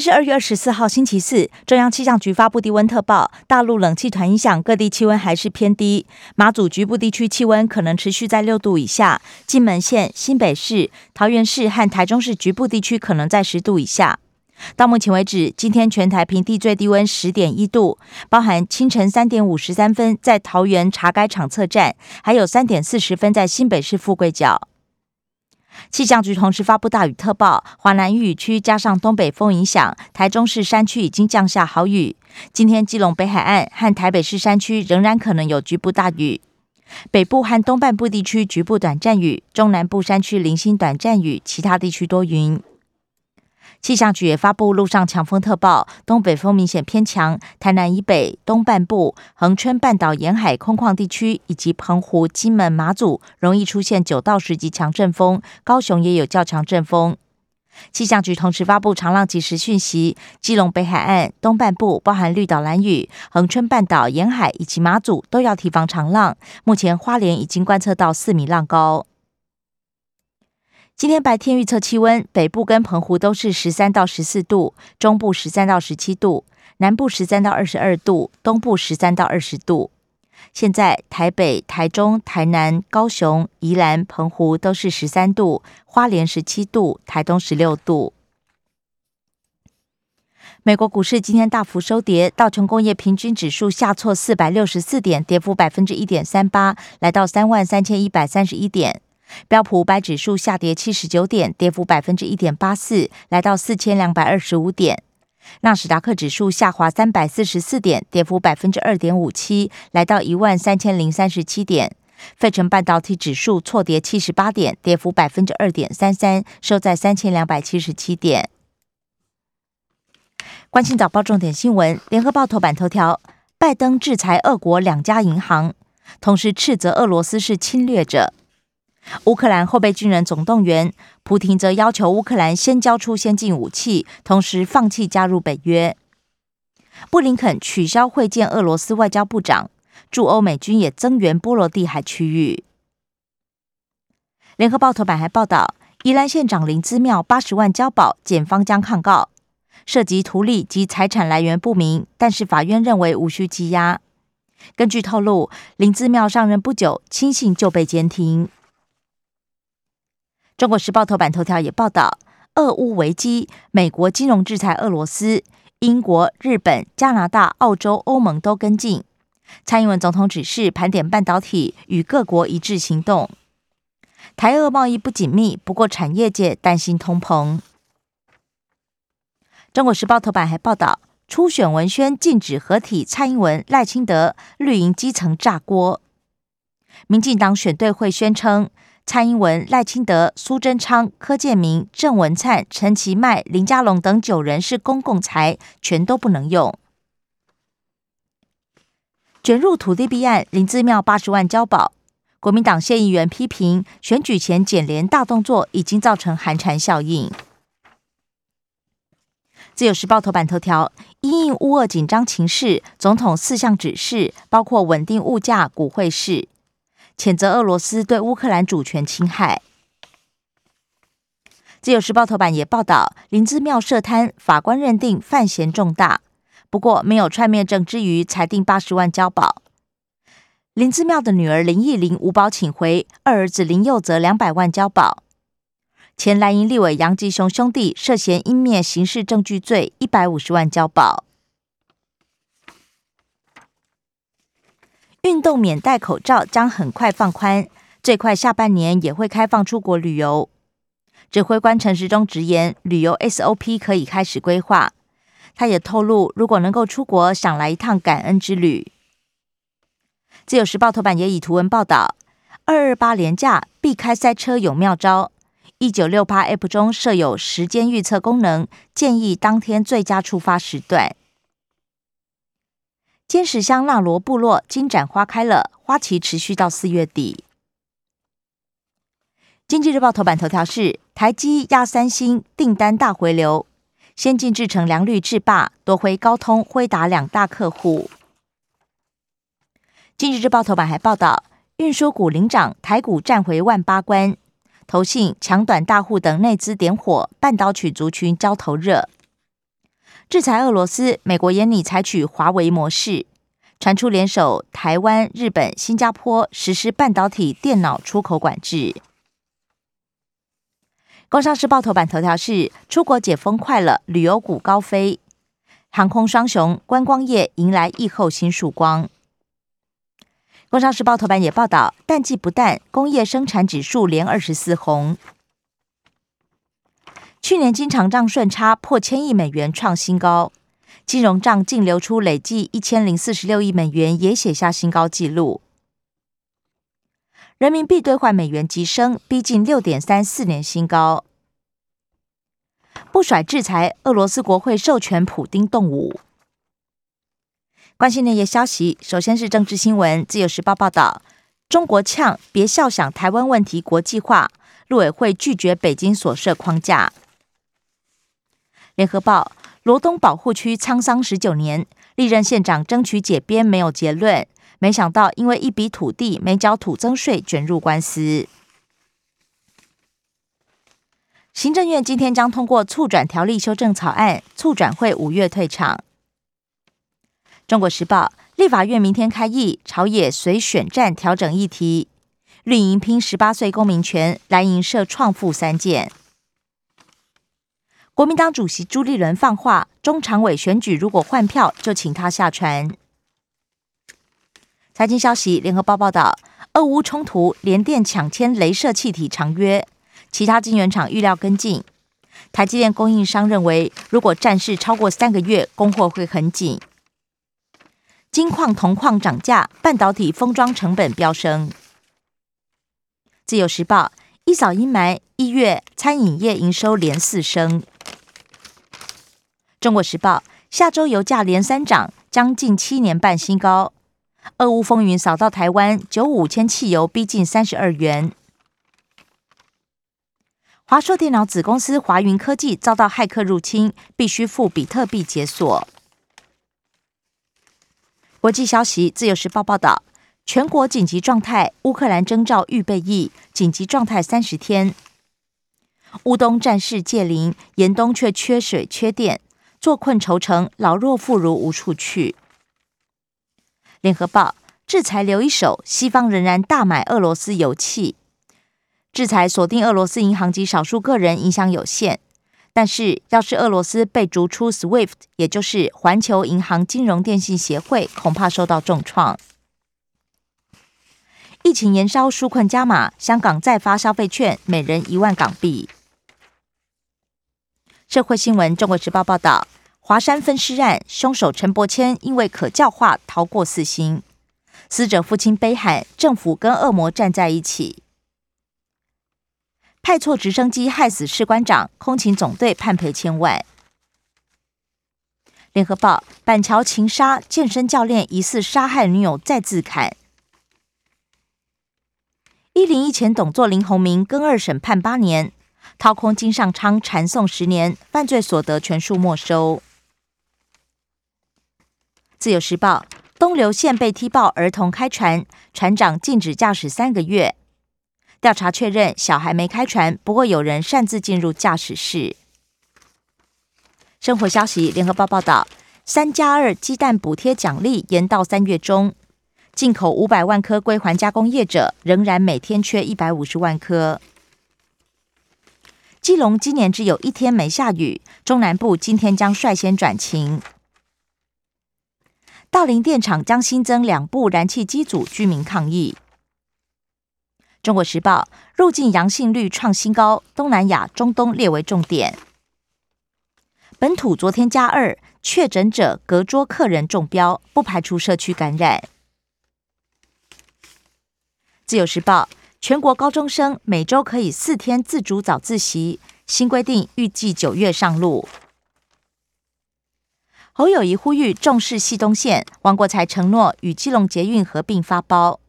是二月二十四号，星期四。中央气象局发布低温特报，大陆冷气团影响，各地气温还是偏低。马祖局部地区气温可能持续在六度以下，金门县、新北市、桃园市和台中市局部地区可能在十度以下。到目前为止，今天全台平地最低温十点一度，包含清晨三点五十三分在桃园茶改场测站，还有三点四十分在新北市富贵角。气象局同时发布大雨特报，华南雨区加上东北风影响，台中市山区已经降下好雨。今天基隆北海岸和台北市山区仍然可能有局部大雨，北部和东半部地区局部短暂雨，中南部山区零星短暂雨，其他地区多云。气象局也发布陆上强风特报，东北风明显偏强，台南以北、东半部、恒春半岛沿海空旷地区以及澎湖、金门、马祖容易出现九到十级强阵风，高雄也有较强阵风。气象局同时发布长浪及时讯息，基隆北海岸东半部包含绿岛、蓝屿、恒春半岛沿海以及马祖都要提防长浪。目前花莲已经观测到四米浪高。今天白天预测气温，北部跟澎湖都是十三到十四度，中部十三到十七度，南部十三到二十二度，东部十三到二十度。现在台北、台中、台南、高雄、宜兰、澎湖都是十三度，花莲十七度，台东十六度。美国股市今天大幅收跌，道琼工业平均指数下挫四百六十四点，跌幅百分之一点三八，来到三万三千一百三十一点。标普五百指数下跌七十九点，跌幅百分之一点八四，来到四千两百二十五点。纳斯达克指数下滑三百四十四点，跌幅百分之二点五七，来到一万三千零三十七点。费城半导体指数错跌七十八点，跌幅百分之二点三三，收在三千两百七十七点。关心早报重点新闻，联合报头版头条：拜登制裁俄国两家银行，同时斥责俄罗斯是侵略者。乌克兰后备军人总动员，普廷则要求乌克兰先交出先进武器，同时放弃加入北约。布林肯取消会见俄罗斯外交部长，驻欧美军也增援波罗的海区域。联合报头版还报道，宜兰县长林资庙八十万交保，检方将抗告，涉及图利及财产来源不明，但是法院认为无需羁押。根据透露，林资庙上任不久，亲信就被监听。中国时报头版头条也报道，俄乌危机，美国金融制裁俄罗斯，英国、日本、加拿大、澳洲、欧盟都跟进。蔡英文总统指示盘点半导体，与各国一致行动。台俄贸易不紧密，不过产业界担心通膨。中国时报头版还报道，初选文宣禁止合体，蔡英文、赖清德绿营基层炸锅。民进党选队会宣称。蔡英文、赖清德、苏贞昌、柯建明、郑文灿、陈其迈、林佳龙等九人是公共财，全都不能用。卷入土地弊案，林志妙八十万交保。国民党县议员批评选举前检联大动作，已经造成寒蝉效应。自由时报头版头条：因应乌俄紧张情势，总统四项指示，包括稳定物价、股汇市。谴责俄罗斯对乌克兰主权侵害。自由时报头版也报道，林芝庙涉贪，法官认定犯嫌重大，不过没有串面证之余，裁定八十万交保。林芝庙的女儿林忆玲无保请回，二儿子林佑则两百万交保。前蓝营立委杨吉雄兄弟涉嫌湮灭刑事证据罪，一百五十万交保。运动免戴口罩将很快放宽，最快下半年也会开放出国旅游。指挥官陈时中直言，旅游 SOP 可以开始规划。他也透露，如果能够出国，想来一趟感恩之旅。自由时报头版也以图文报道：二二八连假避开塞车有妙招。一九六八 App 中设有时间预测功能，建议当天最佳出发时段。尖石乡纳罗部落金盏花开了，花期持续到四月底。经济日报头版头条是台积压三星订单大回流，先进制程良率制霸夺回高通、辉达两大客户。经济日报头版还报道，运输股领涨，台股站回万八关，投信、强短大户等内资点火，半导体族群交投热。制裁俄罗斯，美国眼拟采取华为模式，传出联手台湾、日本、新加坡实施半导体电脑出口管制。工商时报头版头条是：出国解封快了，旅游股高飞，航空双雄，观光业迎来疫后新曙光。工商时报头版也报道，淡季不淡，工业生产指数连二十四红。去年经常账顺差破千亿美元创新高，金融账净流出累计一千零四十六亿美元，也写下新高纪录。人民币兑换美元急升，逼近六点三四年新高。不甩制裁，俄罗斯国会授权普丁动武。关心内页消息，首先是政治新闻。自由时报报道，中国呛别笑想台湾问题国际化，陆委会拒绝北京所设框架。联合报，罗东保护区沧桑十九年，历任县长争取解编没有结论。没想到，因为一笔土地没交土增税，卷入官司。行政院今天将通过促转条例修正草案，促转会五月退场。中国时报，立法院明天开议，朝野随选战调整议题。绿营拼十八岁公民权，蓝营设创富三件。国民党主席朱立伦放话，中常委选举如果换票，就请他下船。财经消息，联合报报道，俄乌冲突，联电抢签镭射气体长约，其他晶圆厂预料跟进。台积电供应商认为，如果战事超过三个月，供货会很紧。金矿、铜矿涨价，半导体封装成本飙升。自由时报一扫阴霾，一月餐饮业营收连四升。中国时报下周油价连三涨，将近七年半新高。俄乌风云扫到台湾，九五千汽油逼近三十二元。华硕电脑子公司华云科技遭到骇客入侵，必须付比特币解锁。国际消息，自由时报报道，全国紧急状态，乌克兰征召预备役，紧急状态三十天。乌东战事界临，严冬却缺水缺电，坐困愁城，老弱妇孺无处去。联合报制裁留一手，西方仍然大买俄罗斯油气。制裁锁定俄罗斯银行及少数个人，影响有限。但是，要是俄罗斯被逐出 SWIFT，也就是环球银行金融电信协会，恐怕受到重创。疫情延烧，纾困加码，香港再发消费券，每人一万港币。社会新闻，《中国时报》报道。华山分尸案凶手陈伯谦因为可教化逃过死刑，死者父亲悲喊：“政府跟恶魔站在一起。”派错直升机害死士官长，空勤总队判赔千万。联合报板桥情杀健身教练疑似杀害女友再自砍。一零一前董座林鸿明跟二审判八年，掏空金上昌缠送十年，犯罪所得全数没收。自由时报：东流县被踢爆儿童开船，船长禁止驾驶三个月。调查确认，小孩没开船，不过有人擅自进入驾驶室。生活消息：联合报报道，三加二鸡蛋补贴奖励延到三月中，进口五百万颗归还加工业者，仍然每天缺一百五十万颗。基隆今年只有一天没下雨，中南部今天将率先转晴。大林电厂将新增两部燃气机组，居民抗议。中国时报入境阳性率创新高，东南亚、中东列为重点。本土昨天加二确诊者，隔桌客人中标，不排除社区感染。自由时报全国高中生每周可以四天自主早自习。新规定预计九月上路。侯友谊呼吁重视西东线，王国才承诺与基隆捷运合并发包。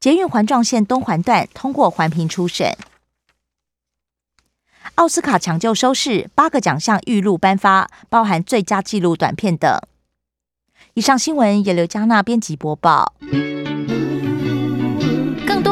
捷运环状线东环段通过环评初审。奥斯卡抢救收视，八个奖项预录颁发，包含最佳纪录短片等。以上新闻由刘嘉娜编辑播报。